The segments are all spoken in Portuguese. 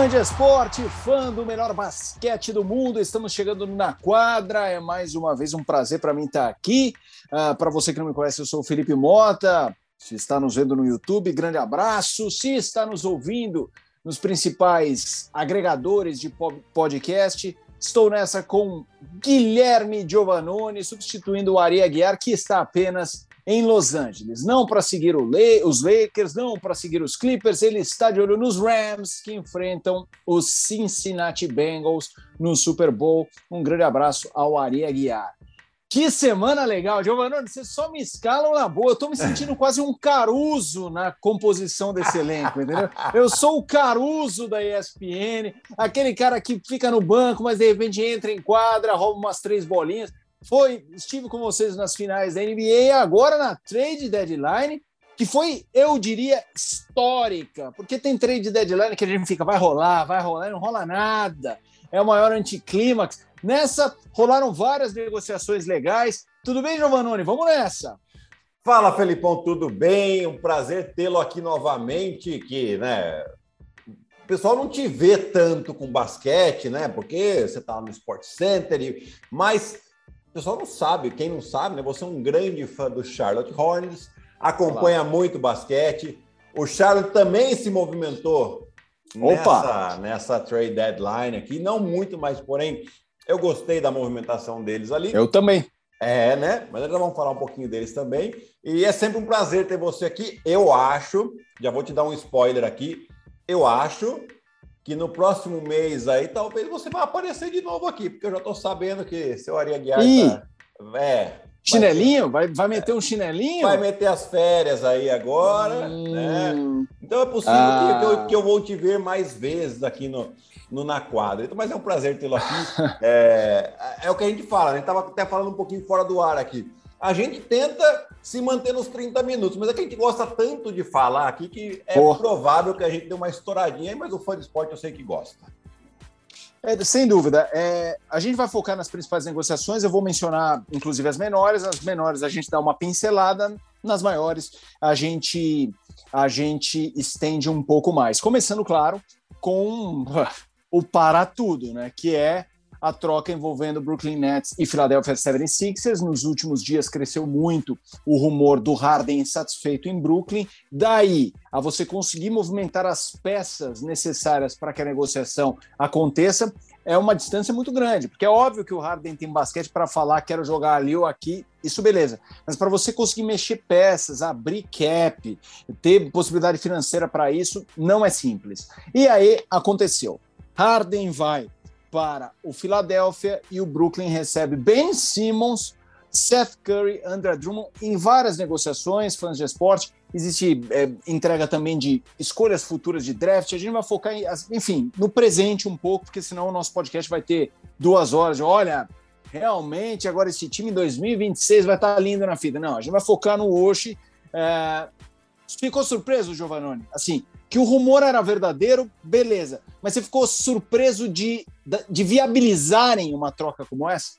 Fã de esporte, fã do melhor basquete do mundo, estamos chegando na quadra. É mais uma vez um prazer para mim estar aqui. Uh, para você que não me conhece, eu sou o Felipe Mota. Se está nos vendo no YouTube, grande abraço. Se está nos ouvindo nos principais agregadores de podcast, estou nessa com Guilherme Giovannone, substituindo o Ari Aguiar, que está apenas em Los Angeles. Não para seguir os Lakers, não para seguir os Clippers, ele está de olho nos Rams, que enfrentam os Cincinnati Bengals no Super Bowl. Um grande abraço ao Ari Aguiar. Que semana legal, Giovanni. Vocês só me escalam na boa. Eu estou me sentindo quase um Caruso na composição desse elenco, entendeu? Eu sou o Caruso da ESPN, aquele cara que fica no banco, mas de repente entra em quadra, rouba umas três bolinhas foi estive com vocês nas finais da NBA agora na trade deadline, que foi, eu diria, histórica, porque tem trade deadline que a gente fica, vai rolar, vai rolar, não rola nada. É o maior anticlímax. Nessa rolaram várias negociações legais. Tudo bem, Giovannone? Vamos nessa. Fala, Felipão, tudo bem? Um prazer tê-lo aqui novamente, que, né, o pessoal não te vê tanto com basquete, né? Porque você tá no Sport Center, mas o pessoal não sabe, quem não sabe, né? Você é um grande fã do Charlotte Hornets, acompanha Olá. muito basquete. O Charlotte também se movimentou Opa. Nessa, nessa trade deadline aqui, não muito, mas porém eu gostei da movimentação deles ali. Eu também. É, né? Mas nós vamos falar um pouquinho deles também. E é sempre um prazer ter você aqui. Eu acho, já vou te dar um spoiler aqui. Eu acho que no próximo mês aí talvez você vá aparecer de novo aqui, porque eu já estou sabendo que seu Ari Aguiar tá, é, Chinelinho? Vai, vai meter um chinelinho? Vai meter as férias aí agora, hum, né? Então é possível ah. que, eu, que, eu, vou te ver mais vezes aqui no, no Na Quadra. Então, mas é um prazer tê-lo aqui. é, é o que a gente fala, a gente estava até falando um pouquinho fora do ar aqui a gente tenta se manter nos 30 minutos, mas é que a gente gosta tanto de falar aqui que é Porra. provável que a gente dê uma estouradinha, mas o fã de esporte eu sei que gosta. É, sem dúvida. É, a gente vai focar nas principais negociações, eu vou mencionar, inclusive, as menores. As menores a gente dá uma pincelada, nas maiores a gente, a gente estende um pouco mais. Começando, claro, com o para tudo, né? Que é a troca envolvendo Brooklyn Nets e Philadelphia 76ers. Nos últimos dias cresceu muito o rumor do Harden insatisfeito em Brooklyn. Daí a você conseguir movimentar as peças necessárias para que a negociação aconteça, é uma distância muito grande, porque é óbvio que o Harden tem basquete para falar quero jogar ali ou aqui, isso beleza. Mas para você conseguir mexer peças, abrir cap, ter possibilidade financeira para isso, não é simples. E aí aconteceu. Harden vai para o Philadelphia e o Brooklyn recebe Ben Simmons, Seth Curry, André Drummond em várias negociações, fãs de esporte. Existe é, entrega também de escolhas futuras de draft. A gente vai focar, em, enfim, no presente um pouco, porque senão o nosso podcast vai ter duas horas. De, Olha, realmente agora esse time em 2026 vai estar lindo na fita. Não, a gente vai focar no Oshi. É... Ficou surpreso, Giovannone? Assim, que o rumor era verdadeiro, beleza. Mas você ficou surpreso de, de viabilizarem uma troca como essa?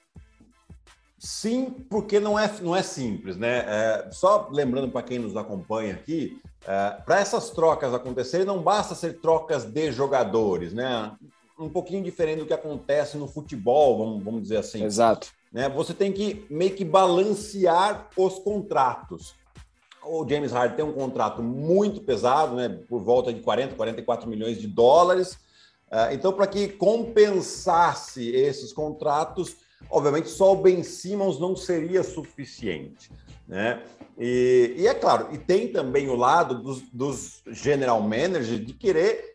Sim, porque não é, não é simples, né? É, só lembrando para quem nos acompanha aqui, é, para essas trocas acontecerem, não basta ser trocas de jogadores, né? Um pouquinho diferente do que acontece no futebol, vamos, vamos dizer assim. Exato. Né? Você tem que meio que balancear os contratos o James Harden tem um contrato muito pesado, né, por volta de 40, 44 milhões de dólares. Uh, então, para que compensasse esses contratos, obviamente só o Ben Simmons não seria suficiente. Né? E, e é claro, e tem também o lado dos, dos general managers de querer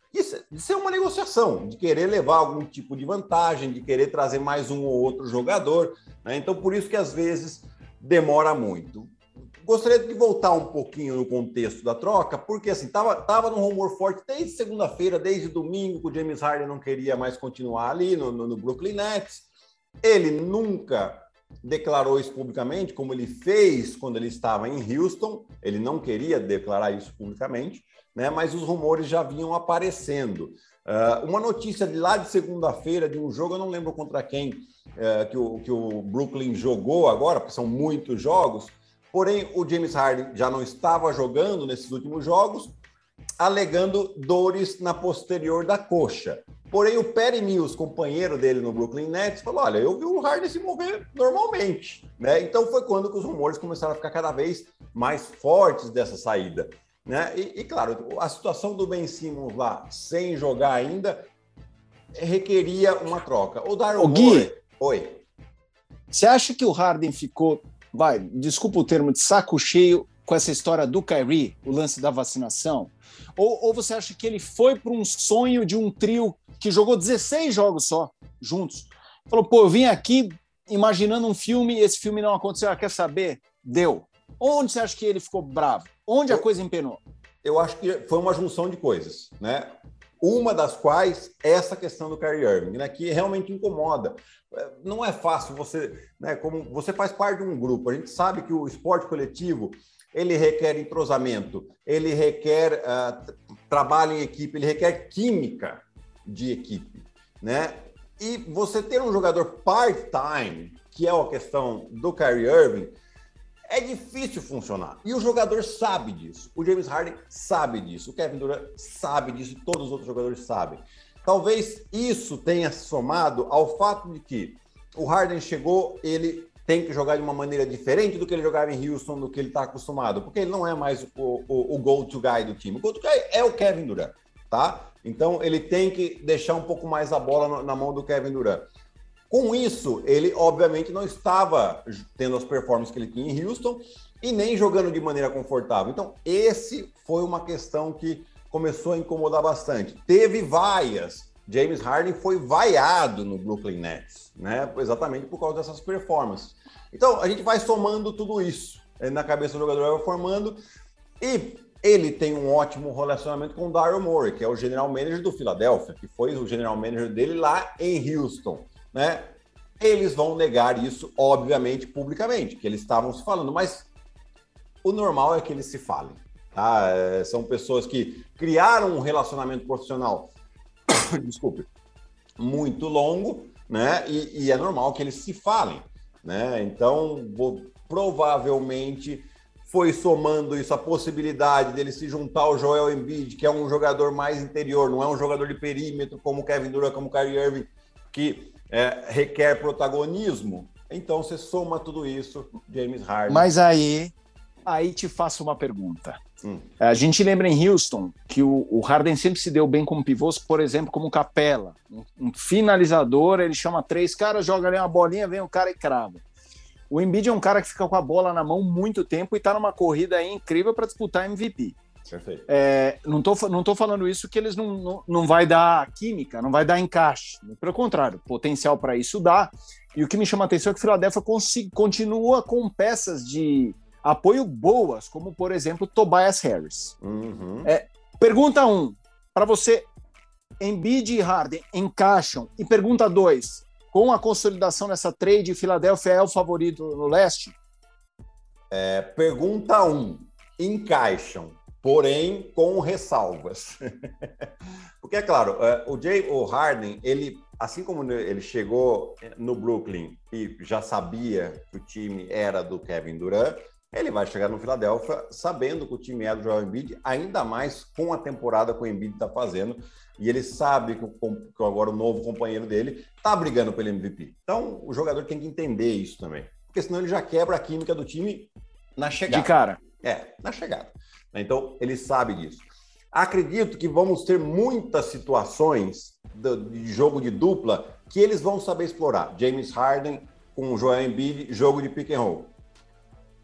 de ser uma negociação, de querer levar algum tipo de vantagem, de querer trazer mais um ou outro jogador. Né? Então, por isso que às vezes demora muito. Gostaria de voltar um pouquinho no contexto da troca, porque assim, tava, tava num rumor forte desde segunda-feira, desde domingo, que o James Harden não queria mais continuar ali no, no, no Brooklyn Nets. Ele nunca declarou isso publicamente, como ele fez quando ele estava em Houston. Ele não queria declarar isso publicamente, né? mas os rumores já vinham aparecendo. Uh, uma notícia de lá de segunda-feira, de um jogo, eu não lembro contra quem, uh, que, o, que o Brooklyn jogou agora, porque são muitos jogos, Porém, o James Harden já não estava jogando nesses últimos jogos alegando dores na posterior da coxa. Porém, o Perry Mills, companheiro dele no Brooklyn Nets, falou: olha, eu vi o Harden se mover normalmente. Né? Então foi quando que os rumores começaram a ficar cada vez mais fortes dessa saída. Né? E, e claro, a situação do Ben Simmons lá, sem jogar ainda, requeria uma troca. O Daryl o Gui. Oi. Você acha que o Harden ficou, vai, desculpa o termo, de saco cheio com essa história do Kyrie, o lance da vacinação? Ou, ou você acha que ele foi para um sonho de um trio que jogou 16 jogos só, juntos? Falou, pô, eu vim aqui imaginando um filme e esse filme não aconteceu. Ah, quer saber? Deu. Onde você acha que ele ficou bravo? Onde a coisa empenou? Eu acho que foi uma junção de coisas, né? Uma das quais é essa questão do Kyrie Irving, né, que realmente incomoda. Não é fácil você, né, como você faz parte de um grupo, a gente sabe que o esporte coletivo ele requer entrosamento, ele requer uh, trabalho em equipe, ele requer química de equipe, né? E você ter um jogador part-time, que é a questão do Kyrie Irving, é difícil funcionar. E o jogador sabe disso. O James Harden sabe disso. O Kevin Durant sabe disso. Todos os outros jogadores sabem. Talvez isso tenha somado ao fato de que o Harden chegou, ele tem que jogar de uma maneira diferente do que ele jogava em Houston, do que ele está acostumado, porque ele não é mais o, o, o go-to guy do time. O go-to guy é o Kevin Durant, tá? Então ele tem que deixar um pouco mais a bola na mão do Kevin Durant. Com isso, ele obviamente não estava tendo as performances que ele tinha em Houston e nem jogando de maneira confortável. Então, esse foi uma questão que começou a incomodar bastante. Teve vaias James Harden foi vaiado no Brooklyn Nets, né? Exatamente por causa dessas performances. Então, a gente vai somando tudo isso eh, na cabeça do jogador, vai formando. E ele tem um ótimo relacionamento com o Daryl Morey, que é o general manager do Philadelphia, que foi o general manager dele lá em Houston, né? Eles vão negar isso, obviamente, publicamente, que eles estavam se falando, mas o normal é que eles se falem. Tá? Eh, são pessoas que criaram um relacionamento profissional desculpe, muito longo, né? E, e, é normal que eles se falem, né? Então, vou, provavelmente foi somando isso a possibilidade dele se juntar ao Joel Embiid, que é um jogador mais interior, não é um jogador de perímetro como Kevin Durant, como Kyrie Irving, que é, requer protagonismo. Então, você soma tudo isso, James Harden. Mas aí, aí te faço uma pergunta. Hum. A gente lembra em Houston que o, o, Harden sempre se deu bem como pivôs, por exemplo, como capela. Um, um, finalizador, ele chama três caras, joga ali uma bolinha, vem o um cara e crava. O Embiid é um cara que fica com a bola na mão muito tempo e está numa corrida incrível para disputar MVP. Perfeito. É, não estou não tô falando isso que eles não, não, não vai dar química, não vai dar encaixe. Pelo contrário, potencial para isso dá. E o que me chama a atenção é que o Philadelphia continua com peças de apoio boas, como por exemplo Tobias Harris. Uhum. É, pergunta 1, um, para você, Embiid e Harden encaixam? E pergunta 2, com a consolidação nessa trade, Filadélfia é o favorito no leste? É, pergunta 1, um, encaixam, porém com ressalvas. Porque é claro, é, o Jay, o Harden, ele assim como ele chegou no Brooklyn e já sabia que o time era do Kevin Durant, ele vai chegar no Philadelphia sabendo que o time é do Joel Embiid, ainda mais com a temporada que o Embiid está fazendo, e ele sabe que, o, que agora o novo companheiro dele está brigando pelo MVP. Então, o jogador tem que entender isso também, porque senão ele já quebra a química do time na chegada. De cara. É, na chegada. Então, ele sabe disso. Acredito que vamos ter muitas situações de jogo de dupla que eles vão saber explorar. James Harden com o Joel Embiid, jogo de pick and roll.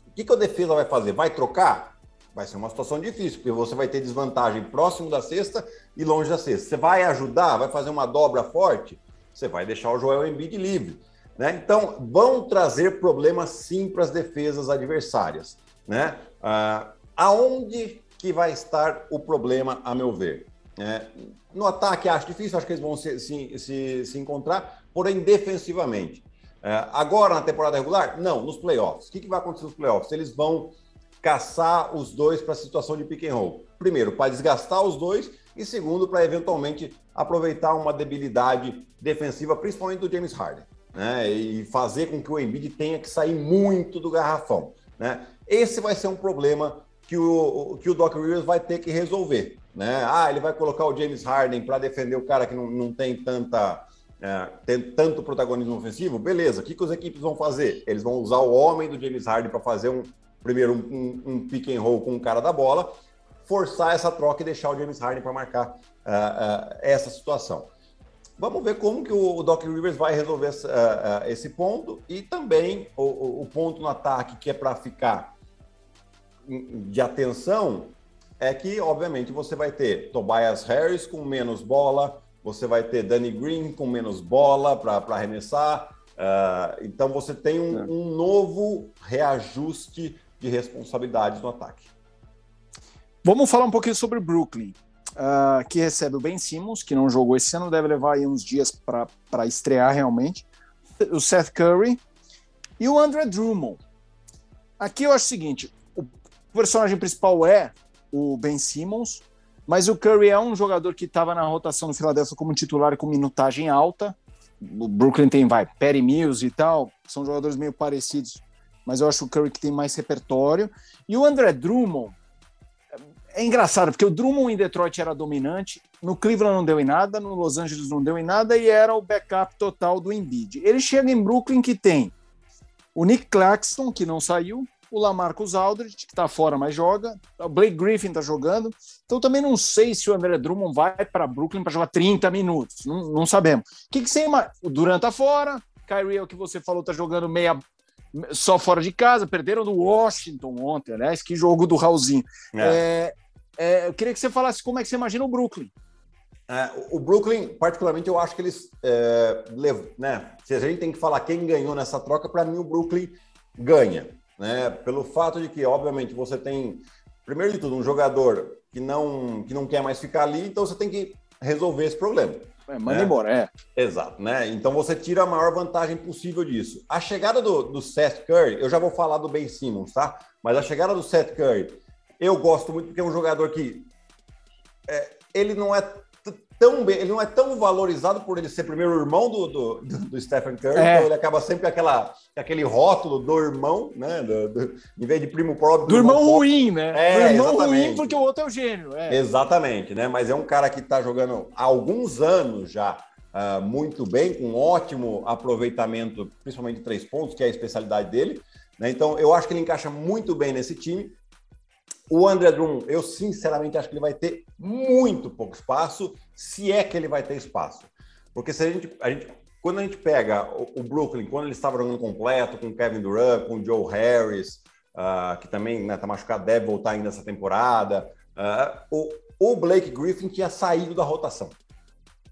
O que, que a defesa vai fazer? Vai trocar? Vai ser uma situação difícil, porque você vai ter desvantagem próximo da cesta e longe da cesta. Você vai ajudar? Vai fazer uma dobra forte? Você vai deixar o Joel Embiid livre. Né? Então, vão trazer problemas sim para as defesas adversárias. Né? Ah, aonde que vai estar o problema, a meu ver? É, no ataque, acho difícil, acho que eles vão se, se, se, se encontrar, porém, defensivamente. É, agora, na temporada regular? Não, nos playoffs. O que, que vai acontecer nos playoffs? Eles vão caçar os dois para a situação de pick and roll. Primeiro, para desgastar os dois, e segundo, para eventualmente aproveitar uma debilidade defensiva, principalmente do James Harden, né? E fazer com que o Embiid tenha que sair muito do garrafão, né? Esse vai ser um problema que o, que o Doc Rivers vai ter que resolver, Né? Ah, ele vai colocar o James Harden para defender o cara que não, não tem tanta é, tem tanto protagonismo ofensivo, beleza. O que, que as equipes vão fazer? Eles vão usar o homem do James Harden para fazer um primeiro um, um, pick and roll com o cara da bola, forçar essa troca e deixar o James Harden para marcar uh, uh, essa situação. Vamos ver como que o, Doc Rivers vai resolver uh, esse ponto e também o, o ponto no ataque que é para ficar de atenção é que, obviamente, você vai ter Tobias Harris com menos bola, você vai ter Danny Green com menos bola para arremessar. Uh, então você tem um, é. um, novo reajuste de responsabilidades no ataque. Vamos falar um pouquinho sobre o Brooklyn, uh, que recebe o Ben Simmons, que não jogou esse ano, deve levar aí uns dias para estrear realmente. O Seth Curry e o André Drummond. Aqui eu acho o seguinte: o personagem principal é o Ben Simmons, mas o Curry é um jogador que estava na rotação no Philadelphia como titular com minutagem alta. O Brooklyn tem, vai, Perry Mills e tal, são jogadores meio parecidos, mas eu acho o Curry que tem mais repertório. E o André Drummond, é engraçado, porque o Drummond em Detroit era dominante, no Cleveland não deu em nada, no Los Angeles não deu em nada e era o backup total do Embiid. Ele chega em Brooklyn que tem o Nick Claxton, que não saiu, o Lamarcus Aldridge, que está fora, mas joga. O Blake Griffin está jogando. Então também não sei se o André Drummond vai para Brooklyn para jogar 30 minutos. Não, não sabemos. O que, que você imagina? O Durant está fora. Kyrie é o que você falou, está jogando meia só fora de casa. Perderam do Washington ontem, aliás. Que jogo do Raulzinho. É. É, é, eu queria que você falasse como é que você imagina o Brooklyn. É, o Brooklyn, particularmente, eu acho que eles. É, levam, né? Se a gente tem que falar quem ganhou nessa troca, para mim o Brooklyn ganha né? Pelo fato de que, obviamente, você tem, primeiro de tudo, um jogador que não, que não quer mais ficar ali, então você tem que resolver esse problema. É, manda né? embora, é. Exato, né? Então você tira a maior vantagem possível disso. A chegada do, do Seth Curry, eu já vou falar do Ben Simmons, tá? Mas a chegada do Seth Curry, eu gosto muito porque é um jogador que é, ele não é tão bem, ele não é tão valorizado por ele ser primeiro irmão do, do, do Stephen Curry, é. então ele acaba sempre com aquela, aquele rótulo do irmão, né? Do, do, em vez de primo próprio. Do, irmão, irmão ruim, né? É, do irmão exatamente. ruim, porque o outro é o gênio. É. Exatamente, né? Mas é um cara que está jogando há alguns anos já. Uh, muito bem, com ótimo aproveitamento, principalmente de três pontos, que é a especialidade dele. Né? Então, eu acho que ele encaixa muito bem nesse time. O André Drummond, eu sinceramente acho que ele vai ter muito pouco espaço, se é que ele vai ter espaço. Porque se a gente, a gente quando a gente pega o, o Brooklyn, quando ele estava jogando completo, com Kevin Durant, com Joe Harris, uh, que também está né, tá machucado, deve voltar ainda essa temporada, uh, o, o Blake Griffin tinha saído da rotação.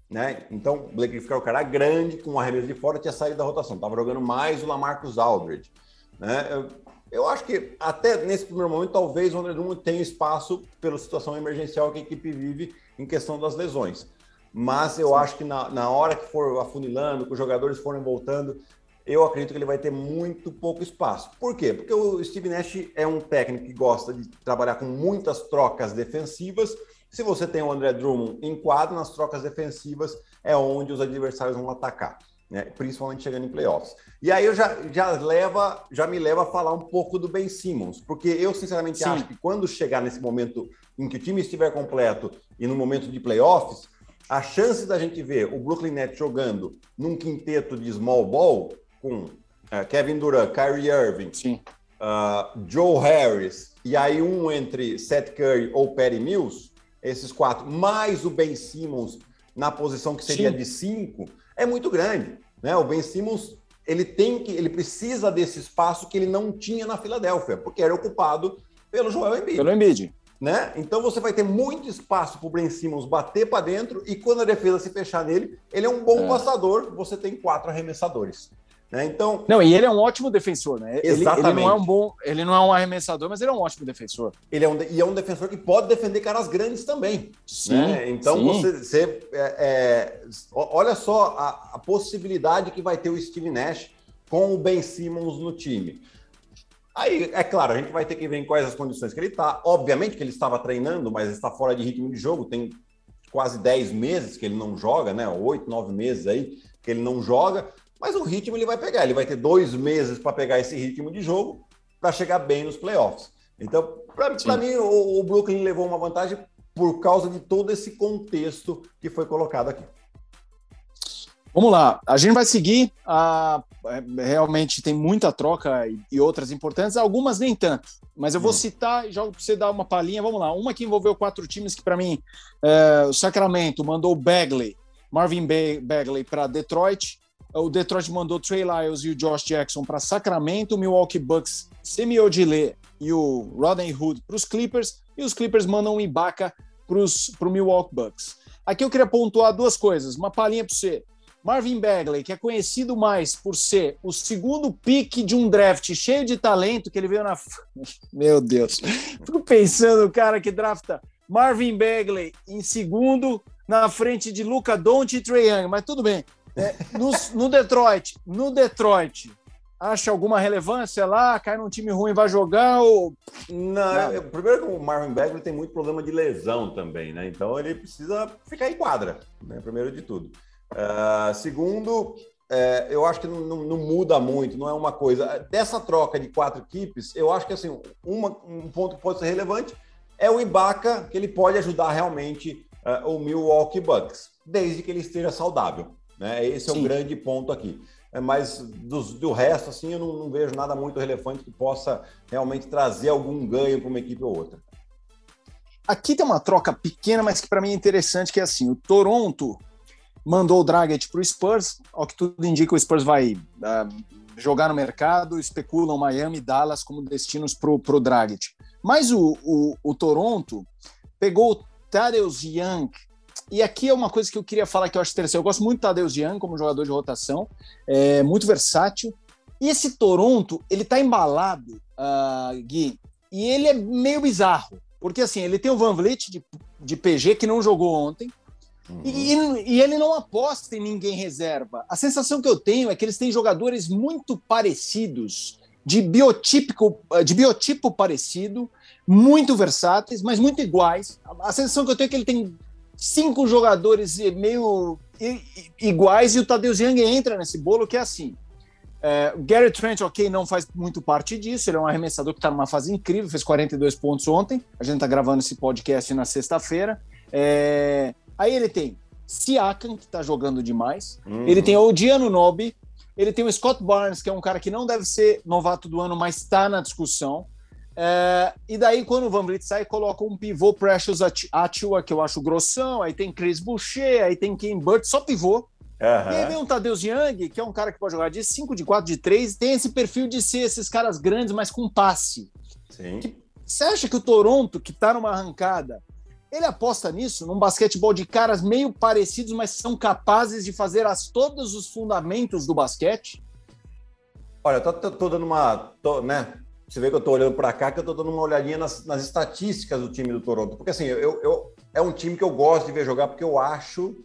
Né? Então, o Blake Griffin era o cara grande, com o arremesso de fora, tinha saído da rotação. Estava jogando mais o Lamarcus Aldridge. Né? Eu acho que até nesse primeiro momento, talvez o André Drummond tenha espaço pela situação emergencial que a equipe vive em questão das lesões. Mas eu Sim. acho que na, na hora que for afunilando, que os jogadores forem voltando, eu acredito que ele vai ter muito pouco espaço. Por quê? Porque o Steve Nash é um técnico que gosta de trabalhar com muitas trocas defensivas. Se você tem o André Drummond em quadro, nas trocas defensivas é onde os adversários vão atacar né? principalmente chegando em playoffs. E aí eu já, já, leva, já me leva a falar um pouco do Ben Simmons, porque eu sinceramente Sim. acho que quando chegar nesse momento em que o time estiver completo e no momento de playoffs, a chance da gente ver o Brooklyn Nets jogando num quinteto de small ball com uh, Kevin Durant, Kyrie Irving, uh, Joe Harris e aí um entre Seth Curry ou Perry Mills, esses quatro, mais o Ben Simmons na posição que seria Sim. de cinco, é muito grande. Né? O Ben Simmons ele tem que, ele precisa desse espaço que ele não tinha na Filadélfia, porque era ocupado pelo Joel Embiid. Pelo Embiid. Né? Então você vai ter muito espaço para o Ben Simmons bater para dentro e quando a defesa se fechar nele, ele é um bom é. passador. Você tem quatro arremessadores. Né? Então, não, e ele é um ótimo defensor, né? Exatamente. Ele, ele, não é um bom, ele não é um arremessador, mas ele é um ótimo defensor. Ele é um, e é um defensor que pode defender caras grandes também. Sim. Né? Então sim. você, você é, é, olha só a, a, possibilidade que vai ter o Steve Nash com o Ben Simmons no time. Aí, é claro, a gente vai ter que ver em quais as condições que ele está. Obviamente que ele estava treinando, mas está fora de ritmo de jogo. Tem quase 10 meses que ele não joga, né? Oito, nove meses aí que ele não joga. Mas o ritmo ele vai pegar, ele vai ter dois meses para pegar esse ritmo de jogo para chegar bem nos playoffs. Então, para mim, o, o, Brooklyn levou uma vantagem por causa de todo esse contexto que foi colocado aqui. Vamos lá, a gente vai seguir. A, é, realmente tem muita troca e, outras importantes, algumas nem tanto. Mas eu vou hum. citar e jogo para você dar uma palhinha. Vamos lá, uma que envolveu quatro times que, para mim, é, o Sacramento mandou Bagley, Marvin Bagley para Detroit. O Detroit mandou Trey Lyles e o Josh Jackson para Sacramento. O Milwaukee Bucks, Semi Odile e o Rodney Hood para os Clippers. E os Clippers mandam o Ibaka para o Milwaukee Bucks. Aqui eu queria pontuar duas coisas. Uma palhinha para você. Marvin Bagley, que é conhecido mais por ser o segundo pique de um draft cheio de talento que ele veio na. Meu Deus. Fico pensando, o cara que drafta Marvin Bagley em segundo, na frente de Luca Doncic e Trae Young, mas tudo bem. É, no, no, Detroit, no Detroit, acha alguma relevância lá? Cai num time ruim, vai jogar ou. Não, eu, primeiro que o Marvin Bagley tem muito problema de lesão também, né? Então ele precisa ficar em quadra, né? Primeiro de tudo. Uh, segundo, é, eu acho que não, não, não, muda muito, não é uma coisa. Dessa troca de quatro equipes, eu acho que assim, uma, um ponto que pode ser relevante é o Ibaka, que ele pode ajudar realmente uh, o Milwaukee Bucks, desde que ele esteja saudável. Né? Esse é o um grande ponto aqui. É, mas do, do resto, assim, eu não, não, vejo nada muito relevante que possa realmente trazer algum ganho para uma equipe ou outra. Aqui tem uma troca pequena, mas que para mim é interessante, que é assim, o Toronto mandou o Dragic para o Spurs, ao que tudo indica o Spurs vai uh, jogar no mercado, especulam Miami e Dallas como destinos para o Dragic. Mas o, o, o, Toronto pegou o Tadeusz Young, e aqui é uma coisa que eu queria falar que eu acho interessante. Eu gosto muito do Tadeusz Young como jogador de rotação, é muito versátil. E esse Toronto, ele tá embalado, uh, Gui, e ele é meio bizarro. Porque assim, ele tem o Van Vliet de, de PG que não jogou ontem, Uhum. E, e, ele não aposta em ninguém reserva. A sensação que eu tenho é que eles têm jogadores muito parecidos, de, biotípico, de biotipo parecido, muito versáteis, mas muito iguais. A sensação que eu tenho é que ele tem cinco jogadores meio iguais e o Tadeu Young entra nesse bolo que é assim. É, o Gary Trent, ok, não faz muito parte disso. Ele é um arremessador que está numa fase incrível, fez 42 pontos ontem. A gente está gravando esse podcast na sexta-feira. É, Aí ele tem Siakam, que tá jogando demais. Uhum. Ele tem o Diano Nobi. Ele tem o Scott Barnes, que é um cara que não deve ser novato do ano, mas está na discussão. É, e daí, quando o Van Vliet sai, coloca um pivô Precious Atua, que eu acho grossão. Aí tem Chris Boucher, aí tem Kim Burt, só pivô. Uhum. E aí vem um Tadeusz Young, que é um cara que pode jogar de 5, de 4, de 3, tem esse perfil de ser esses caras grandes, mas com passe. Sim. Que, você acha que o Toronto, que está numa arrancada, ele aposta nisso, num basquetebol de caras meio parecidos, mas são capazes de fazer as, todos os fundamentos do basquete? Olha, eu tô, tô, tô dando uma. Tô, né? Você vê que eu tô olhando para cá, que eu tô dando uma olhadinha nas, nas, estatísticas do time do Toronto. Porque assim, eu, eu, é um time que eu gosto de ver jogar, porque eu acho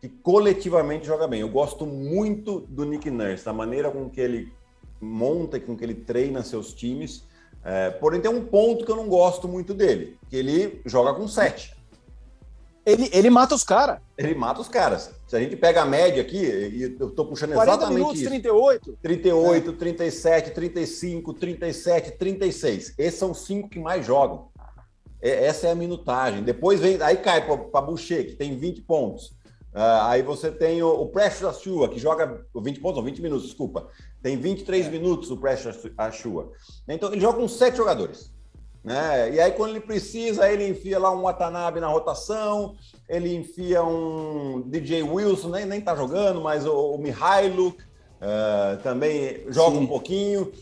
que coletivamente joga bem. Eu gosto muito do Nick Nurse, da maneira com que ele monta e com que ele treina seus times. É, porém, tem um ponto que eu não gosto muito dele, que ele joga com 7. Ele, ele mata os caras. Ele mata os caras. Se a gente pega a média aqui, e eu tô puxando exatamente minutos, isso. 38. 38, é. 37, 35, 37, 36. Esses são os cinco que mais jogam. É, essa é a minutagem. Depois vem, aí cai para Boucher, que tem 20 pontos. Uh, aí você tem o, o Precious Achua, que joga 20 pontos, ou 20 minutos, desculpa. Tem 23 é. minutos o Precious Achua. Então ele joga com sete jogadores. Né? E aí, quando ele precisa, ele enfia lá um Watanabe na rotação, ele enfia um DJ Wilson, nem, nem tá jogando, mas o, o Mihailuk uh, também joga Sim. um pouquinho.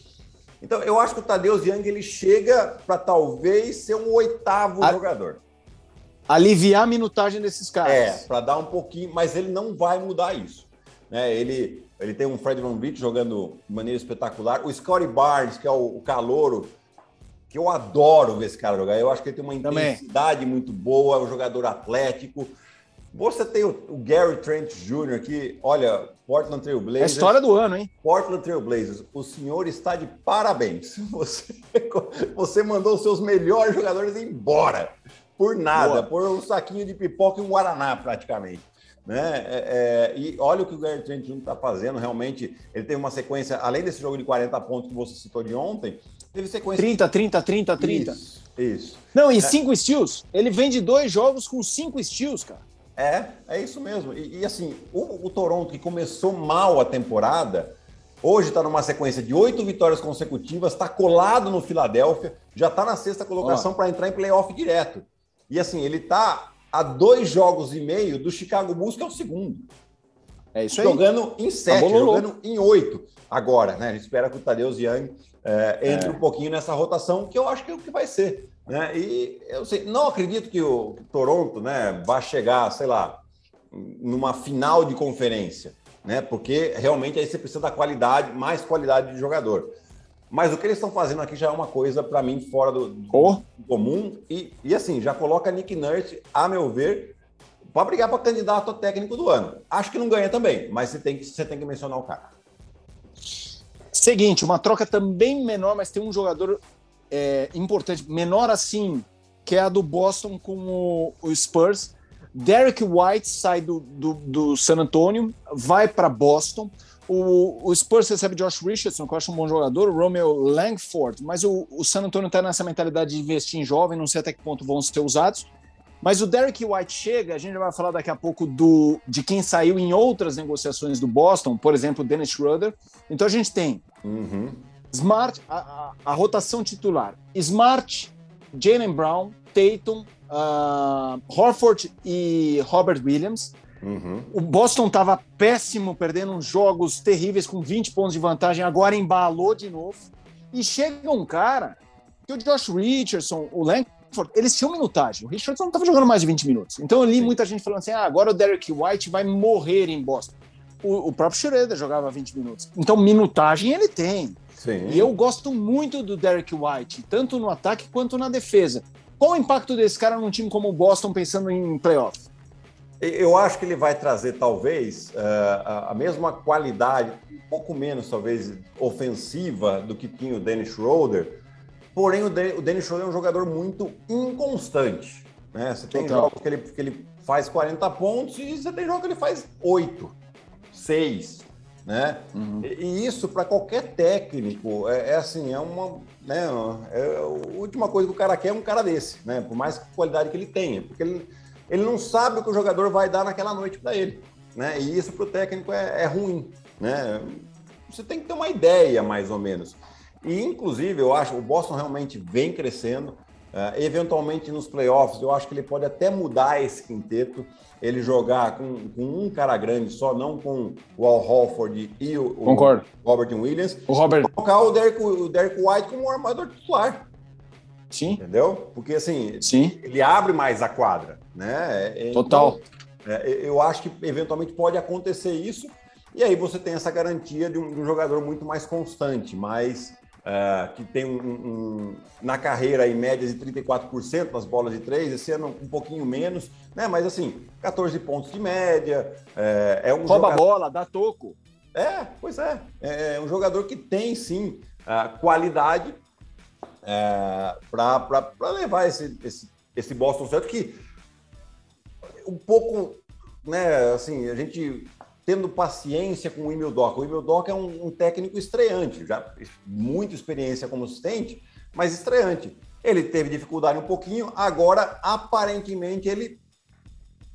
Então, eu acho que o Tadeu Young ele chega para talvez ser um oitavo a... jogador aliviar a minutagem desses caras. É, para dar um pouquinho, mas ele não vai mudar isso. Né? Ele, ele tem um Fred Van Vliet jogando de maneira espetacular. O Scottie Barnes, que é o, o calouro, que eu adoro ver esse cara jogar. Eu acho que ele tem uma intensidade Também. muito boa, é um jogador atlético. Você tem o, o, Gary Trent Jr. aqui, olha, Portland Trail Blazers. É a história do ano, hein? Portland Trail Blazers, o senhor está de parabéns. Você, você mandou os seus melhores jogadores embora por nada, Boa. por um saquinho de pipoca e um guaraná praticamente. Né? É, é, e olha o que o Gary Trent Jr. está fazendo, realmente ele tem uma sequência, além desse jogo de 40 pontos que você citou de ontem, Teve sequência. 30, 30, 30, 30. Isso. isso. Não, e é. cinco steals. Ele vem de dois jogos com cinco steals, cara. É, é isso mesmo. E, e assim, o, o, Toronto, que começou mal a temporada, hoje está numa sequência de oito vitórias consecutivas, está colado no Filadélfia, já está na sexta colocação para entrar em playoff direto. E assim, ele está a dois jogos e meio do Chicago Bulls, que é o segundo. É isso aí. Jogando em sete, tá jogando em oito agora, né? A gente espera que o Tadeu Young é, entre é. um pouquinho nessa rotação, que eu acho que é o que vai ser. Né? E eu sei, não acredito que o Toronto né, vá chegar, sei lá, numa final de conferência, né? Porque realmente aí você precisa da qualidade, mais qualidade de jogador. Mas o que eles estão fazendo aqui já é uma coisa, para mim, fora do, oh. do comum. E, e assim, já coloca Nick Nurse, a meu ver, para brigar para candidato técnico do ano. Acho que não ganha também, mas você tem que, você tem que mencionar o cara. Seguinte, uma troca também menor, mas tem um jogador é, importante, menor assim, que é a do Boston com o, o Spurs. Derek White sai do, do, do San Antonio, vai para Boston. O, o, Spurs recebe Josh Richardson, que eu acho um bom jogador, o Romeo Langford, mas o, o San Antonio está nessa mentalidade de investir em jovem, não sei até que ponto vão ser usados. Mas o Derek White chega, a gente vai falar daqui a pouco do, de quem saiu em outras negociações do Boston, por exemplo, Dennis Schroeder. Então a gente tem uhum. Smart, a, a, a, rotação titular: Smart, Jalen Brown, Tatum, uh, Horford e Robert Williams. Uhum. O Boston estava péssimo, perdendo uns jogos terríveis com 20 pontos de vantagem, agora embalou de novo. E chega um cara que o Josh Richardson, o Langford, eles tinham minutagem. O Richardson não estava jogando mais de 20 minutos. Então eu li Sim. muita gente falando assim: ah, agora o Derek White vai morrer em Boston. O, o próprio Schroeder jogava 20 minutos. Então minutagem ele tem. Sim. E eu gosto muito do Derek White, tanto no ataque quanto na defesa. Qual o impacto desse cara num time como o Boston pensando em playoff? Eu acho que ele vai trazer, talvez, eh, a mesma qualidade, um pouco menos, talvez, ofensiva do que tinha o Dennis Schroeder. Porém, o Dennis Schroeder é um jogador muito inconstante. Né? Você tem Total. jogos que ele, que ele faz 40 pontos e você tem jogos que ele faz 8, 6 né? Uhum. E, isso para qualquer técnico é, é, assim, é uma, né? É a última coisa que o cara quer é um cara desse, né? Por mais qualidade que ele tenha, porque ele, ele não sabe o que o jogador vai dar naquela noite para ele, né? E isso para o técnico é, é ruim, né? Você tem que ter uma ideia mais ou menos. E inclusive eu acho o Boston realmente vem crescendo. Uh, eventualmente nos playoffs, eu acho que ele pode até mudar esse quinteto ele jogar com, com, um cara grande só, não com o Al Holford e o, o Robert Williams. O Robert. Colocar o Derek, o Derek White como um armador titular. Sim. Entendeu? Porque assim, Sim. ele abre mais a quadra, né? É, então, Total. É, eu acho que eventualmente pode acontecer isso. E aí você tem essa garantia de um, de um jogador muito mais constante, mais Uh, que tem um, um, na carreira em médias de 34% nas bolas de três, esse ano um pouquinho menos, né? Mas assim, 14 pontos de média. É, é um Rouba jogador... bola, dá toco. É, pois é. É um jogador que tem sim uh, qualidade é, para levar esse, esse, esse Boston Celtics que um pouco, né? Assim, a gente tendo paciência com o Emil Doc. O Emil Doc é um, um, técnico estreante, já muita experiência como assistente, mas estreante. Ele teve dificuldade um pouquinho, agora aparentemente ele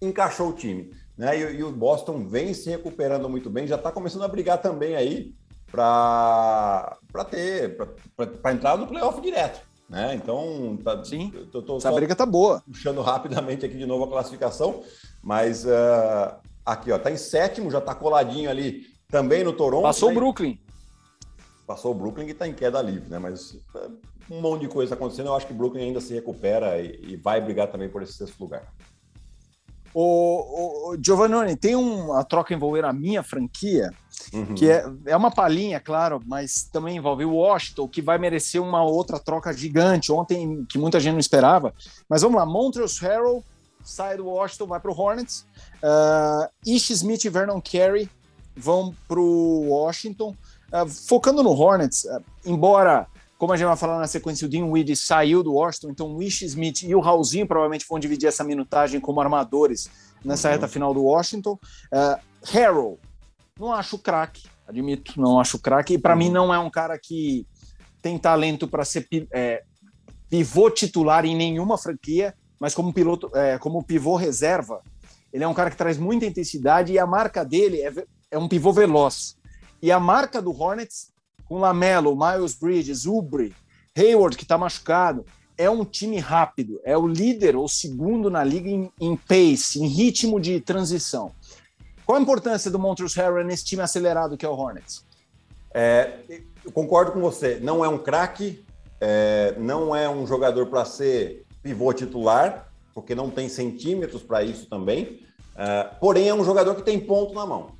encaixou o time. Né? E, e o Boston vem se recuperando muito bem, já está começando a brigar também aí para ter, para entrar no playoff direto. Né? Então, tá, Sim, tô, tô essa briga tá boa. Puxando rapidamente aqui de novo a classificação, mas uh, Aqui, ó, tá em sétimo, já tá coladinho ali também no Toronto. Passou né? o Brooklyn. Passou o Brooklyn e tá em queda livre, né? Mas é, um monte de coisa acontecendo. Eu acho que o Brooklyn ainda se recupera e, e vai brigar também por esse sexto lugar. O, o Giovannone, tem uma troca envolvendo a minha franquia, uhum. que é, é uma palhinha, claro, mas também envolve o Washington, que vai merecer uma outra troca gigante ontem, que muita gente não esperava. Mas vamos lá, Montrezl Harrell sai do Washington, vai para o Hornets. Uh, Ish Smith e Vernon Carey vão para o Washington. Uh, focando no Hornets, uh, embora, como a gente vai falar na sequência, o Dean Weed saiu do Washington, então o Ish Smith e o Raulzinho provavelmente vão dividir essa minutagem como armadores nessa uhum. reta final do Washington. Uh, Harrell, não acho craque, admito, não acho craque. E para uhum. mim não é um cara que tem talento para ser é, pivô titular em nenhuma franquia, mas como piloto, é, como pivô reserva, ele é um cara que traz muita intensidade e a marca dele é, é um pivô veloz. E a marca do Hornets, com Lamelo, Miles Bridges, Ubre, Hayward, que está machucado, é um time rápido, é o líder ou segundo na liga em, em pace, em ritmo de transição. Qual a importância do Montrezl Harrell nesse time acelerado que é o Hornets? É, eu concordo com você. Não é um craque, é, não é um jogador para ser pivô titular, porque não tem centímetros para isso também. É, porém, é um jogador que tem ponto na mão.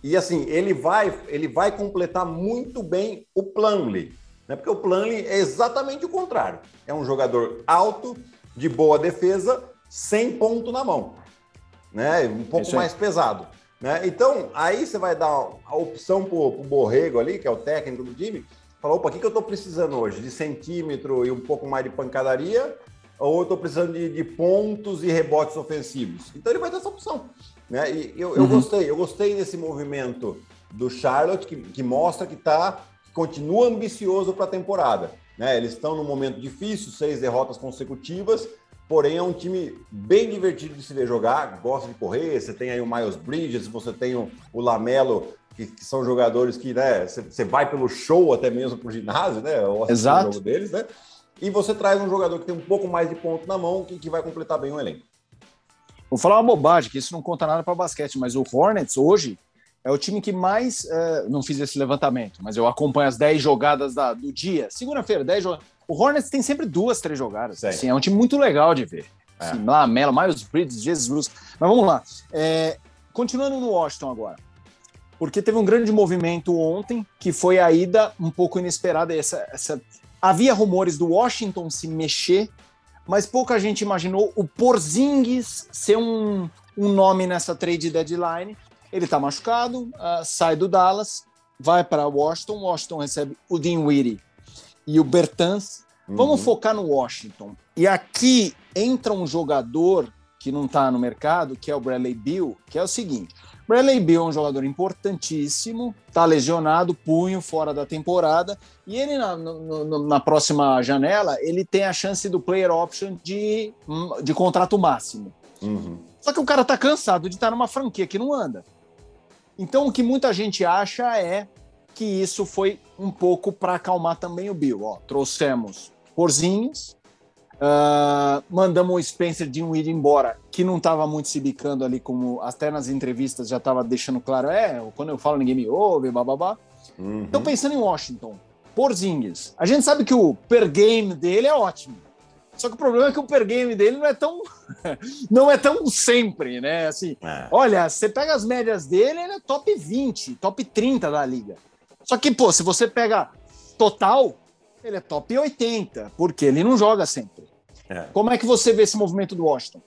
E assim, ele vai, ele vai completar muito bem o Plumlee, né? Porque o Plumlee é exatamente o contrário. É um jogador alto, de boa defesa, sem ponto na mão, né? Um pouco mais pesado. Né? Então, aí você vai dar a opção para o Borrego ali, que é o técnico do time, falar, opa, o que, que eu estou precisando hoje? De centímetro e um pouco mais de pancadaria? Ou eu estou precisando de, de, pontos e rebotes ofensivos? Então ele vai ter essa opção. Né? E eu, eu uhum. gostei, eu gostei desse movimento do Charlotte, que, que mostra que tá, que continua ambicioso para a temporada. Né? Eles estão num momento difícil, seis derrotas consecutivas, porém é um time bem divertido de se ver jogar, gosta de correr, você tem aí o Miles Bridges, você tem o, o Lamelo, que, que, são jogadores que, né, você vai pelo show até mesmo pro ginásio, né, Exato. o jogo deles, né, e você traz um jogador que tem um pouco mais de ponto na mão, que, que vai completar bem o elenco. Vou falar uma bobagem, que isso não conta nada para basquete, mas o Hornets hoje é o time que mais. Uh, não fiz esse levantamento, mas eu acompanho as 10 jogadas da, do dia. Segunda-feira, 10 jogadas. O Hornets tem sempre duas, três jogadas. Assim, é um time muito legal de ver. É. Assim, Lamela, Miles Bridges, Jesus. Mas vamos lá. É, continuando no Washington agora. Porque teve um grande movimento ontem, que foi a ida um pouco inesperada. Essa, essa... Havia rumores do Washington se mexer, mas pouca gente imaginou o Porzingis ser um, um nome nessa trade deadline. Ele está machucado, uh, sai do Dallas, vai para Washington. Washington recebe o Dinwiddie e o Bertans. Uhum. Vamos focar no Washington. E aqui entra um jogador que não está no mercado, que é o Bradley Bill, que é o seguinte: Bradley Bill é um jogador importantíssimo, está lesionado, punho fora da temporada, e ele na, no, na próxima janela ele tem a chance do player option de, de contrato máximo. Uhum. Só que o cara está cansado de estar tá numa franquia que não anda. Então o que muita gente acha é que isso foi um pouco para acalmar também o Bill. Ó, trouxemos Porzinhos, uh, mandamos o Spencer Dinwiddie embora, que não estava muito se bicando ali, como até nas entrevistas já estava deixando claro, é, quando eu falo ninguém me ouve, bababá. Uhum. Então pensando em Washington, Porzingis, a gente sabe que o per game dele é ótimo. Só que o problema é que o per game dele não é tão não é tão sempre, né? Assim, é. olha, você pega as médias dele, ele é top 20, top 30 da liga. Só que, pô, se você pega total, ele é top 80, porque ele não joga sempre. É. Como é que você vê esse movimento do Washington?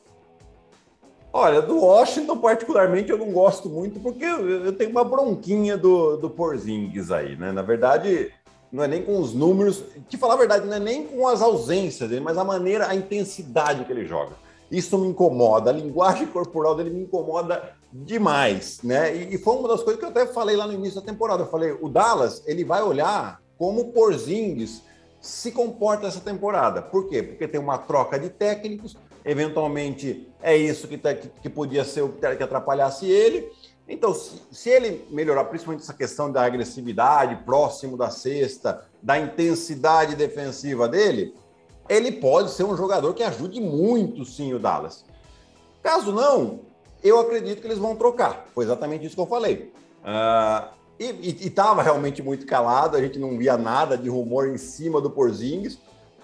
Olha, do Washington, particularmente, eu não gosto muito, porque eu, tenho uma bronquinha do, do Porzingis aí, né? Na verdade, não é nem com os números, te falar a verdade, não é nem com as ausências dele, mas a maneira, a intensidade que ele joga. Isso me incomoda, a linguagem corporal dele me incomoda demais, né? E, e, foi uma das coisas que eu até falei lá no início da temporada. Eu falei, o Dallas, ele vai olhar como o Porzingis se comporta essa temporada. Por quê? Porque tem uma troca de técnicos, eventualmente é isso que, tá, que, que podia ser o que atrapalhasse ele. Então, se, se, ele melhorar, principalmente essa questão da agressividade próximo da cesta, da intensidade defensiva dele, ele pode ser um jogador que ajude muito sim o Dallas. Caso não, eu acredito que eles vão trocar. Foi exatamente isso que eu falei. Uh, e estava realmente muito calado, a gente não via nada de rumor em cima do Porzingis,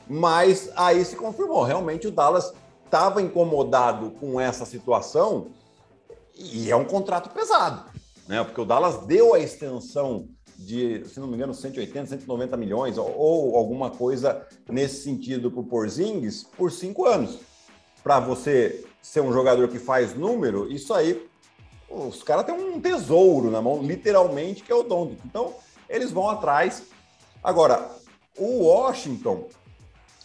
mas aí se confirmou. Realmente o Dallas estava incomodado com essa situação e é um contrato pesado, né? Porque o Dallas deu a extensão de, se não me engano, 180, 190 milhões ou, ou alguma coisa nesse sentido para o Porzingis por cinco anos. Para você ser um jogador que faz número, isso aí, os caras têm um tesouro na mão, literalmente, que é o Doncic. Então, eles vão atrás. Agora, o Washington,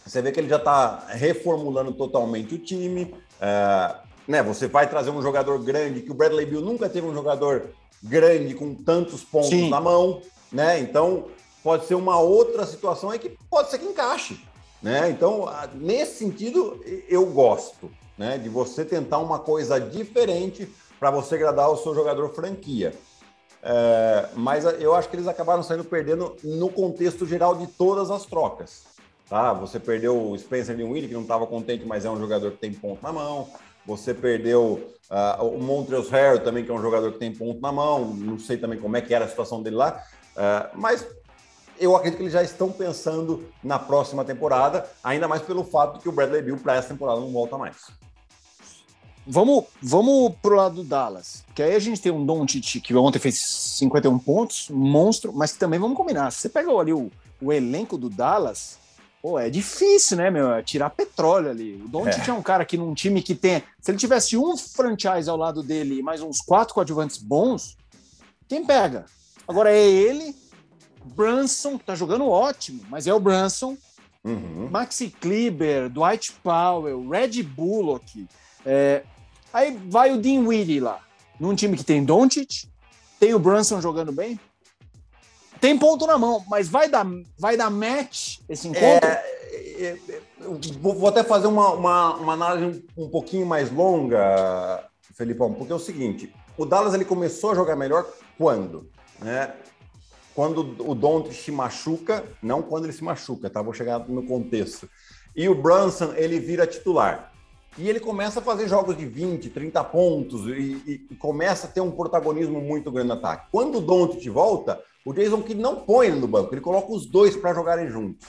você vê que ele já está reformulando totalmente o time. É, né, você vai trazer um jogador grande, que o Bradley Bill nunca teve um jogador grande com tantos pontos Sim. na mão, né? Então, pode ser uma outra situação aí que pode ser que encaixe. Né? Então, nesse sentido, eu gosto né, de você tentar uma coisa diferente para você agradar o seu jogador franquia. É, mas eu acho que eles acabaram saindo perdendo no contexto geral de todas as trocas. Tá? Você perdeu o Spencer Dinwiddie, que não estava contente, mas é um jogador que tem ponto na mão. Você perdeu uh, o Montreal Harrell também, que é um jogador que tem ponto na mão. Não sei também como é que era a situação dele lá. Uh, mas eu acredito que eles já estão pensando na próxima temporada, ainda mais pelo fato que o Bradley Bill para essa temporada não volta mais. Vamos, vamos pro lado do Dallas, que aí a gente tem um Doncic que ontem fez 51 pontos, um monstro, mas também vamos combinar. Se você pega ali o, o elenco do Dallas, pô, é difícil, né, meu? É tirar petróleo ali. O Doncic é. é um cara que num time que tem, se ele tivesse um franchise ao lado dele e mais uns quatro coadjuvantes bons, quem pega? Agora é ele Brunson, que tá jogando ótimo, mas é o Brunson. Uhum. Maxi Kleber, Dwight Powell, Red Bullock. É... Aí vai o Dean Weedy lá, num time que tem Doncic, tem o Brunson jogando bem, tem ponto na mão, mas vai dar, vai dar match esse encontro? É, é, é vou até fazer uma, uma, uma análise um, um, pouquinho mais longa, Felipão, porque é o seguinte: o Dallas ele começou a jogar melhor quando? Né? quando o Doncic se machuca, não quando ele se machuca, tá? Vou chegar no contexto. E o Brunson, ele vira titular. E ele começa a fazer jogos de 20, 30 pontos e, e começa a ter um protagonismo muito grande no ataque. Quando o Doncic volta, o Jason que não põe ele no banco, ele coloca os dois para jogarem juntos.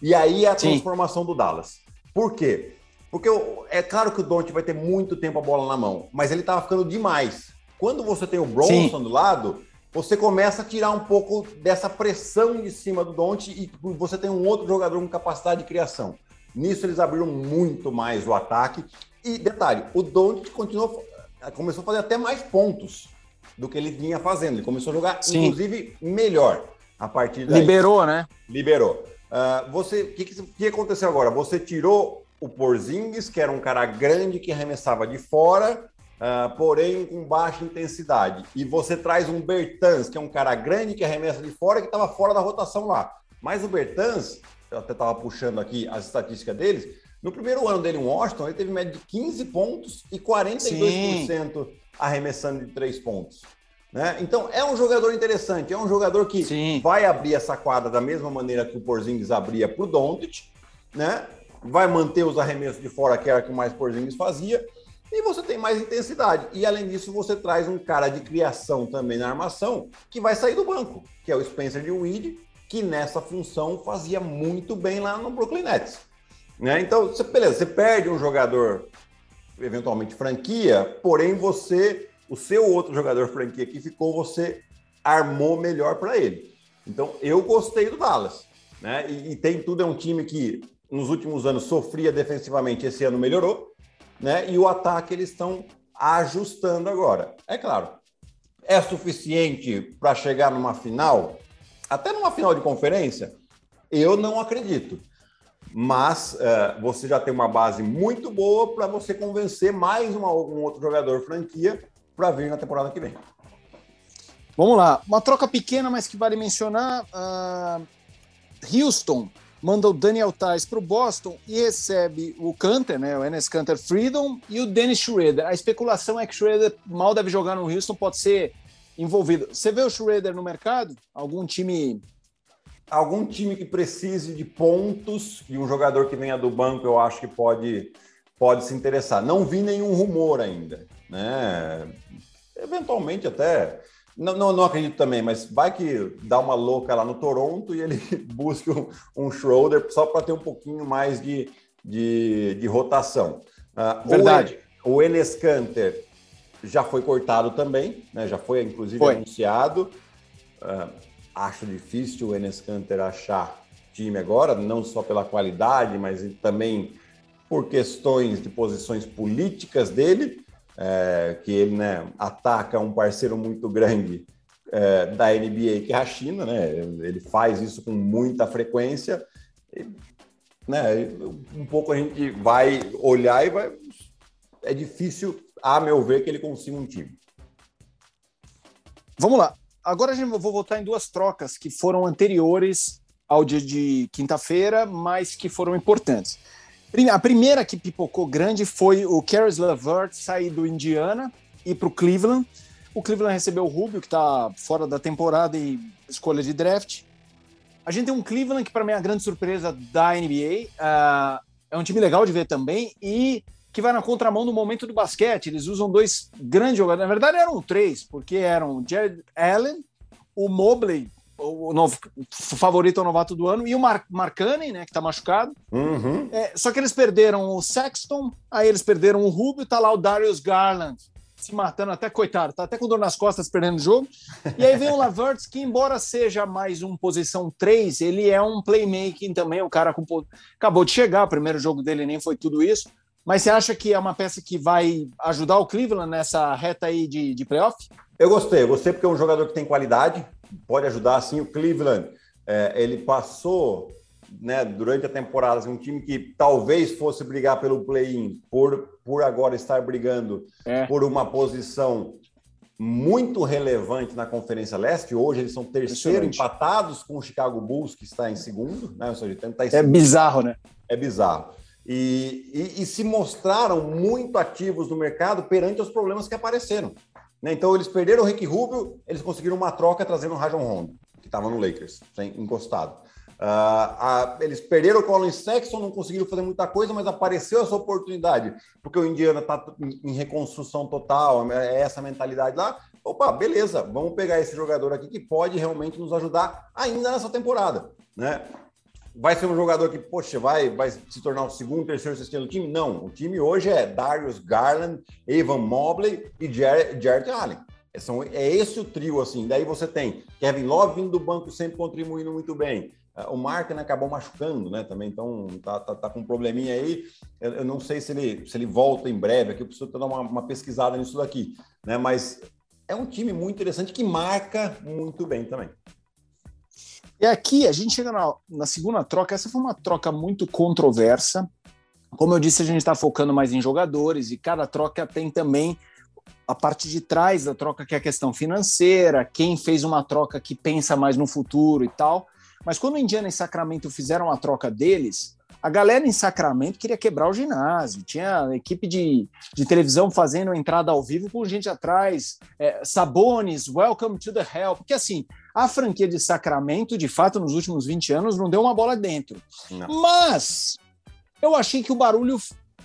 E aí é a transformação Sim. do Dallas. Por quê? Porque é claro que o Doncic vai ter muito tempo a bola na mão, mas ele estava ficando demais. Quando você tem o Bronson Sim. do lado, você começa a tirar um pouco dessa pressão de cima do Donte e você tem um outro jogador com capacidade de criação. Nisso eles abriram muito mais o ataque. E detalhe, o Donte continuou, começou a fazer até mais pontos do que ele vinha fazendo. Ele começou a jogar, Sim. inclusive, melhor a partir daí. Liberou, né? Liberou. Uh, você, o que, que aconteceu agora? Você tirou o Porzingis, que era um cara grande que arremessava de fora, uh, porém com baixa intensidade. E você traz um Bertans, que é um cara grande que arremessa de fora, que estava fora da rotação lá. Mas o Bertans, eu até estava puxando aqui as estatísticas deles, no primeiro ano dele em Washington, ele teve média de 15 pontos e 42% Sim. arremessando de três pontos. Né? Então é um jogador interessante, é um jogador que Sim. vai abrir essa quadra da mesma maneira que o Porzingis abria para o Doncic, né? vai manter os arremessos de fora, que era o que mais Porzingis fazia, e você tem mais intensidade. E além disso, você traz um cara de criação também na armação que vai sair do banco, que é o Spencer de Weed, que nessa função fazia muito bem lá no Brooklyn Nets. Né? Então, você, beleza, você perde um jogador eventualmente franquia, porém você, o seu outro jogador franquia que ficou, você armou melhor para ele. Então, eu gostei do Dallas. Né? E, e tem tudo, é um time que nos últimos anos sofria defensivamente, esse ano melhorou né? E o ataque eles estão ajustando agora. É claro, é suficiente para chegar numa final, até numa final de conferência? Eu não acredito. Mas uh, você já tem uma base muito boa para você convencer mais uma, um outro jogador franquia para vir na temporada que vem. Vamos lá, uma troca pequena, mas que vale mencionar. Uh, Houston manda o Daniel Tais para o Boston e recebe o Canter, né, o Enes Canter Freedom e o Dennis Schroeder. A especulação é que Schroeder mal deve jogar no Houston, pode ser envolvido. Você vê o Schroeder no mercado? Algum time algum time que precise de pontos e um jogador que venha do banco, eu acho que pode pode se interessar. Não vi nenhum rumor ainda, né? Eventualmente até não, não, não, acredito também, mas vai que dá uma louca lá no Toronto e ele busca um, um Schroeder só para ter um pouquinho mais de, de, de rotação. Uh, Verdade. O, o Enes Kanter já foi cortado também, né? já foi inclusive foi. anunciado. Uh, acho difícil o Enes Kanter achar time agora, não só pela qualidade, mas também por questões de posições políticas dele é, que ele né, ataca um parceiro muito grande é, da NBA, que é a China, né? Ele faz isso com muita frequência. E, né, um pouco a gente vai olhar e vai. É difícil, a meu ver, que ele consiga um time. Vamos lá. agora a gente vou voltar em duas trocas que foram anteriores ao dia de quinta-feira, mas que foram importantes. A primeira que pipocou grande foi o Caris LeVert sair do Indiana e para o Cleveland. O Cleveland recebeu o Rubio, que está fora da temporada e escolha de draft. A gente tem um Cleveland que, para mim, é a grande surpresa da NBA. Uh, ah, é um time legal de ver também e que vai na contramão do momento do basquete. Eles usam dois grandes jogadores. Na verdade, eram três, porque eram o Jared Allen, o Mobley, o, novo, favorito ao novato do ano, e o Mar Marcani, né, que tá machucado. Uhum. É, só que eles perderam o Sexton, aí eles perderam o Rubio, tá lá o Darius Garland se matando, até coitado, tá até com dor nas costas perdendo o jogo. E aí vem o Lavertz, que embora seja mais um posição 3, ele é um playmaking também, o cara com... acabou de chegar, o primeiro jogo dele nem foi tudo isso. Mas você acha que é uma peça que vai ajudar o Cleveland nessa reta aí de, de playoff? Eu gostei, eu gostei porque é um jogador que tem qualidade, pode ajudar assim. O Cleveland, é, ele passou né, durante a temporada, assim, um time que talvez fosse brigar pelo play-in, por, por agora estar brigando é. por uma posição muito relevante na Conferência Leste. Hoje eles são terceiro empatados com o Chicago Bulls, que está em segundo. Né? Ou seja, tá é bizarro, né? É bizarro. E, e, e, se mostraram muito ativos no mercado perante os problemas que apareceram. Né? Então, eles perderam o Rick Rubio, eles conseguiram uma troca trazendo o Rajon Rondo, que estava no Lakers, encostado. Uh, eles perderam o Colin Sexton, não conseguiram fazer muita coisa, mas apareceu essa oportunidade, porque o Indiana está em reconstrução total, é essa mentalidade lá. Opa, beleza, vamos pegar esse jogador aqui que pode realmente nos ajudar ainda nessa temporada, né? Vai ser um jogador que, poxa, vai, vai se tornar o segundo, terceiro, sexto do time? Não, o time hoje é Darius Garland, Evan Mobley e Jared Allen. É, são, é esse o trio, assim. Daí você tem Kevin Love vindo do banco, sempre contribuindo muito bem. É, o Martin acabou machucando, né? Também, então tá, tá, tá com um probleminha aí. Eu, eu, não sei se ele, se ele volta em breve. Aqui eu preciso dar uma, uma pesquisada nisso daqui, né? Mas é um time muito interessante que marca muito bem também. E aqui a gente chega na, na segunda troca. Essa foi uma troca muito controversa. Como eu disse, a gente está focando mais em jogadores e cada troca tem também a parte de trás da troca, que é a questão financeira, quem fez uma troca que pensa mais no futuro e tal. Mas quando Indiana e Sacramento fizeram a troca deles, a galera em Sacramento queria quebrar o ginásio. Tinha equipe de, de televisão fazendo entrada ao vivo com gente atrás. É, Sabones, welcome to the hell. Porque assim, a franquia de Sacramento, de fato, nos últimos 20 anos, não deu uma bola dentro. Não. Mas eu achei que o barulho.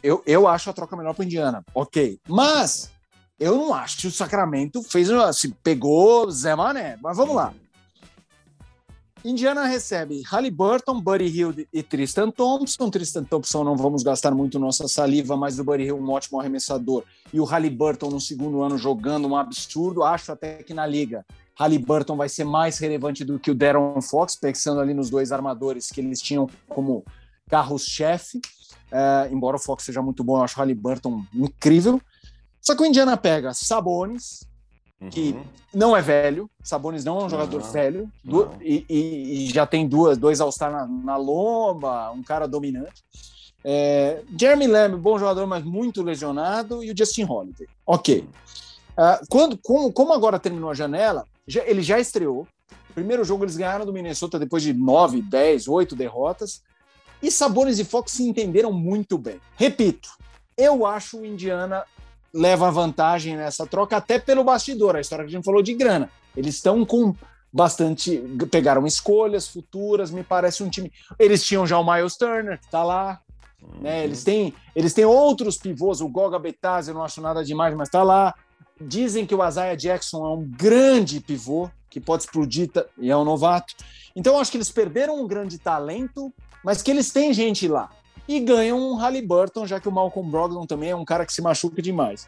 Eu, eu acho a troca melhor para Indiana, ok. Mas eu não acho que o Sacramento fez. Assim, pegou Zé Mané. Mas vamos lá. Indiana recebe Halliburton, Buddy Hill e Tristan Thompson. Tristan Thompson não vamos gastar muito nossa saliva, mas o Buddy Hill um ótimo arremessador. E o Halliburton no segundo ano jogando um absurdo. Acho até que na liga Halliburton vai ser mais relevante do que o Darren Fox, pensando ali nos dois armadores que eles tinham como carros-chefe. É, embora o Fox seja muito bom, eu acho o Halliburton incrível. Só que o Indiana pega Sabonis, que uhum. não é velho, Sabonis não é um jogador não, velho. E, e, e, já tem duas, dois All-Star na, na, lomba, um cara dominante. É, Jeremy Lamb, bom jogador, mas muito lesionado, e o Justin Holiday. Ok. Uh, quando, como, como, agora terminou a janela, já, ele já estreou. Primeiro jogo eles ganharam do Minnesota depois de 9, 10, 8 derrotas. E Sabonis e Fox se entenderam muito bem. Repito, eu acho o Indiana leva vantagem nessa troca, até pelo bastidor, a história que a gente falou de grana. Eles estão com bastante. Pegaram escolhas futuras, me parece um time. Eles tinham já o Miles Turner, que está lá. Né? Uhum. Eles, têm, eles têm outros pivôs, o Goga Betaz, eu não acho nada demais, mas está lá. Dizem que o Isaiah Jackson é um grande pivô, que pode explodir e é um novato. Então, eu acho que eles perderam um grande talento, mas que eles têm gente lá e ganham um Halliburton, já que o Malcolm Brogdon também é um cara que se machuca demais.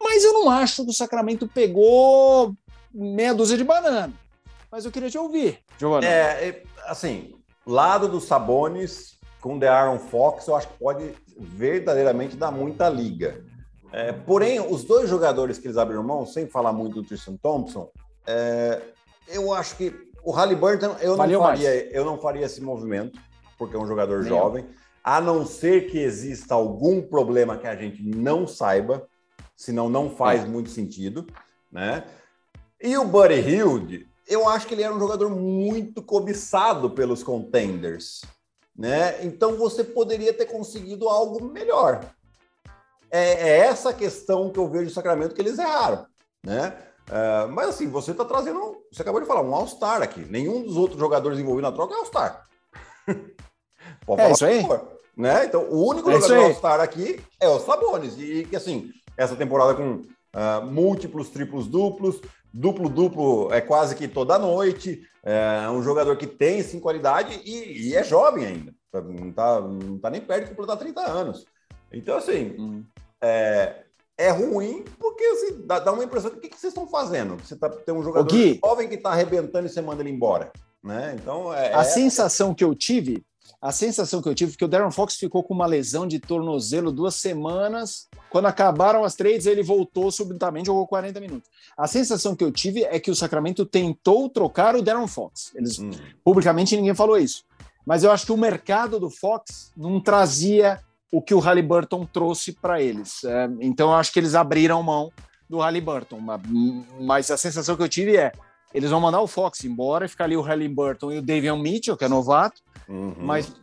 Mas eu não acho que o Sacramento pegou meia dúzia de banana. Mas eu queria te ouvir, Giovanni. É, é, assim, lado dos Sabones com The Aaron Fox, eu acho que pode verdadeiramente dar muita liga. É, porém, os dois jogadores que eles abriram mão, sem falar muito do Tristan Thompson, é, eu acho que o Halliburton, eu não, faria, eu não faria esse movimento, porque é um jogador Nem jovem. Eu a não ser que exista algum problema que a gente não saiba, senão não faz é. muito sentido, né? E o Buddy Hilde, eu acho que ele era um jogador muito cobiçado pelos contenders, né? Então você poderia ter conseguido algo melhor. É, é essa questão que eu vejo no Sacramento que eles erraram, né? Uh, mas assim, você está trazendo, você acabou de falar, um All-Star aqui. Nenhum dos outros jogadores envolvidos na troca é All-Star. É isso aí. né? Então, o único é jogador All-Star aqui é o Sabonis. E que assim, essa temporada com uh, múltiplos triplos duplos, duplo-duplo é quase que toda noite. É um jogador que tem sim qualidade e, e é jovem ainda. Não está não tá nem perto de completar 30 anos. Então, assim, hum. É, é ruim porque assim, dá, dá uma impressão de o que, que vocês estão fazendo? Você tá, tem um jogador Gui, jovem que está arrebentando e você manda ele embora. Né? Então, é, a é... sensação que eu tive, a sensação que eu tive, que o Darren Fox ficou com uma lesão de tornozelo duas semanas. Quando acabaram as trades, ele voltou subitamente, jogou 40 minutos. A sensação que eu tive é que o Sacramento tentou trocar o Darren Fox. Eles hum. publicamente ninguém falou isso. Mas eu acho que o mercado do Fox não trazia o que o Halliburton trouxe para eles. É, então eu acho que eles abriram mão do Halliburton. Mas a sensação que eu tive é eles vão mandar o Fox embora e ficar ali o Halliburton e o Davion Mitchell, que é novato, uhum. mas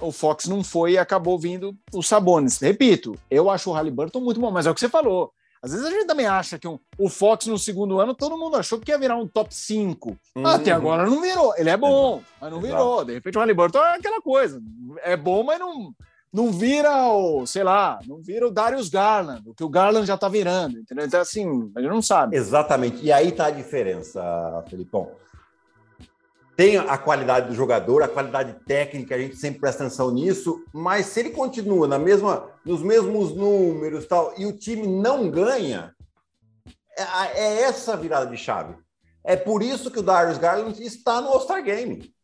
o Fox não foi e acabou vindo o Sabonis. Repito, eu acho o Halliburton muito bom, mas é o que você falou. Às vezes a gente também acha que um, o Fox no segundo ano, todo mundo achou que ia virar um top 5. Uhum. Até agora não virou. Ele é bom, mas não virou. De repente o Halliburton é aquela coisa. É bom, mas não, não vira o, sei lá, não vira o Darius Garland, o que o Garland já está virando, entendeu? Então, assim, a gente não sabe. Exatamente. E aí está a diferença, Felipão. Tem a qualidade do jogador, a qualidade técnica, a gente sempre presta atenção nisso, mas se ele continua na mesma, nos mesmos números tal, e o time não ganha, é, é essa virada de chave. É por isso que o Darius Garland está no All-Star Game.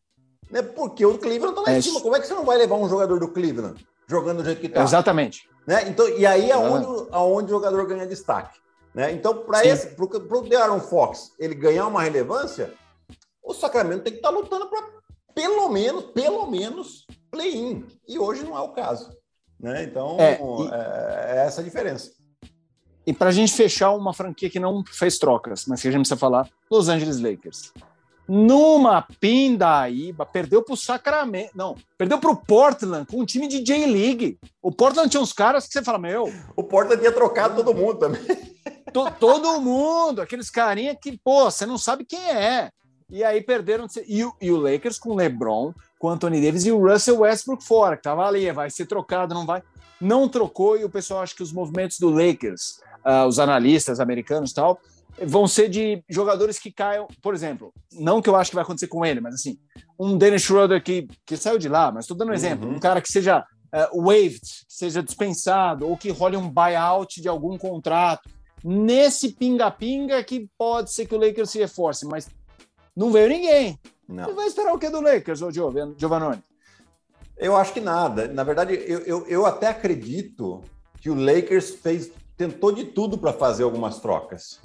Né? Porque o Cleveland está lá é em cima. Como é que você não vai levar um jogador do Cleveland? Jogando do jeito que está. Exatamente. Né? Então, e aí é onde, aonde o jogador ganha destaque. Né? Então, para esse, para o De'Aaron Fox ele ganhar uma relevância, o Sacramento tem que estar tá lutando para pelo menos, pelo menos, play-in. E hoje não é o caso. Né? Então, é, e... é, é essa a diferença. E para a gente fechar uma franquia que não fez trocas, mas que a gente precisa falar, Los Angeles Lakers numa pindaíba, perdeu para o Sacramento, não, perdeu para o Portland com um time de J-League. O Portland tinha uns caras que você fala, meu... O Portland tinha trocado todo mundo também. To, todo mundo, aqueles carinha que, pô, você não sabe quem é. E aí perderam. E, e o Lakers com o LeBron, com o Anthony Davis e o Russell Westbrook fora, que tava ali, vai ser trocado, não vai. Não trocou e o pessoal acha que os movimentos do Lakers, uh, os analistas americanos e tal, vão ser de jogadores que caiam, por exemplo, não que eu acho que vai acontecer com ele, mas assim, um Dennis Schroeder que, que saiu de lá, mas estou dando um exemplo, uhum. um cara que seja uh, waived, que seja dispensado, ou que role um buyout de algum contrato, nesse pinga-pinga que pode ser que o Lakers se reforce, mas não veio ninguém. Não. Você vai esperar o que do Lakers, ô Giovanni? Eu acho que nada. Na verdade, eu, eu, eu até acredito que o Lakers fez, tentou de tudo para fazer algumas trocas.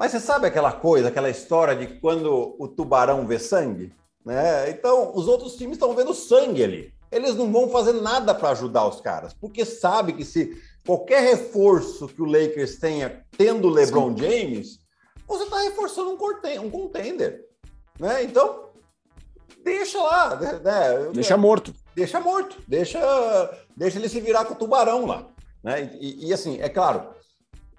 Mas você sabe aquela coisa, aquela história de quando o tubarão vê sangue? Né? Então, os outros times estão vendo sangue ali. Eles não vão fazer nada para ajudar os caras, porque sabe que se qualquer reforço que o Lakers tenha tendo LeBron Sim. James, você está reforçando um, um contender. Né? Então, deixa lá. Né? né? Deixa morto. Deixa morto. Deixa, deixa ele se virar com o tubarão lá. Né? E, e assim, é claro,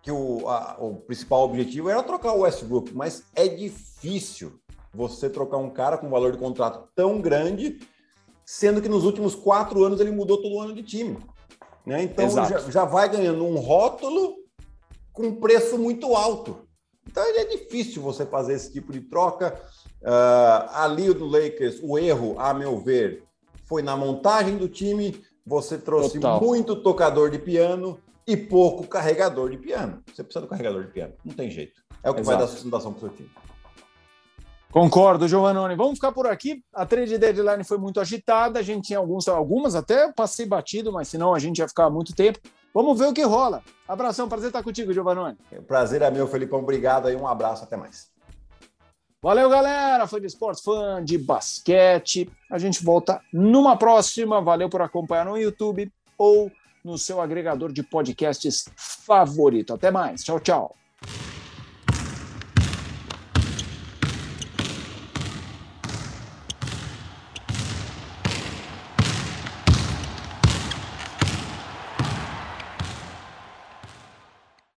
que o, a, o principal objetivo era trocar o Westbrook, mas é difícil você trocar um cara com valor de contrato tão grande, sendo que nos últimos quatro anos ele mudou todo ano de time. Né? Então já, já, vai ganhando um rótulo com preço muito alto. Então é difícil você fazer esse tipo de troca. Uh, ali do Lakers, o erro, a meu ver, foi na montagem do time. Você trouxe Total. muito tocador de piano e pouco carregador de piano. Você precisa do carregador de piano, não tem jeito. É o que Exato. vai dar sustentação para o seu time. Concordo, Giovannone. Vamos ficar por aqui. A trade deadline foi muito agitada. A gente tinha alguns, algumas até passei batido, mas senão a gente ia ficar muito tempo. Vamos ver o que rola. Abração, prazer estar contigo, Giovannone. O prazer é meu, Felipão. Obrigado aí, um abraço, até mais. Valeu, galera. Fã de esportes, fã de basquete. A gente volta numa próxima. Valeu por acompanhar no YouTube ou no seu agregador de podcasts favorito. Até mais. Tchau, tchau.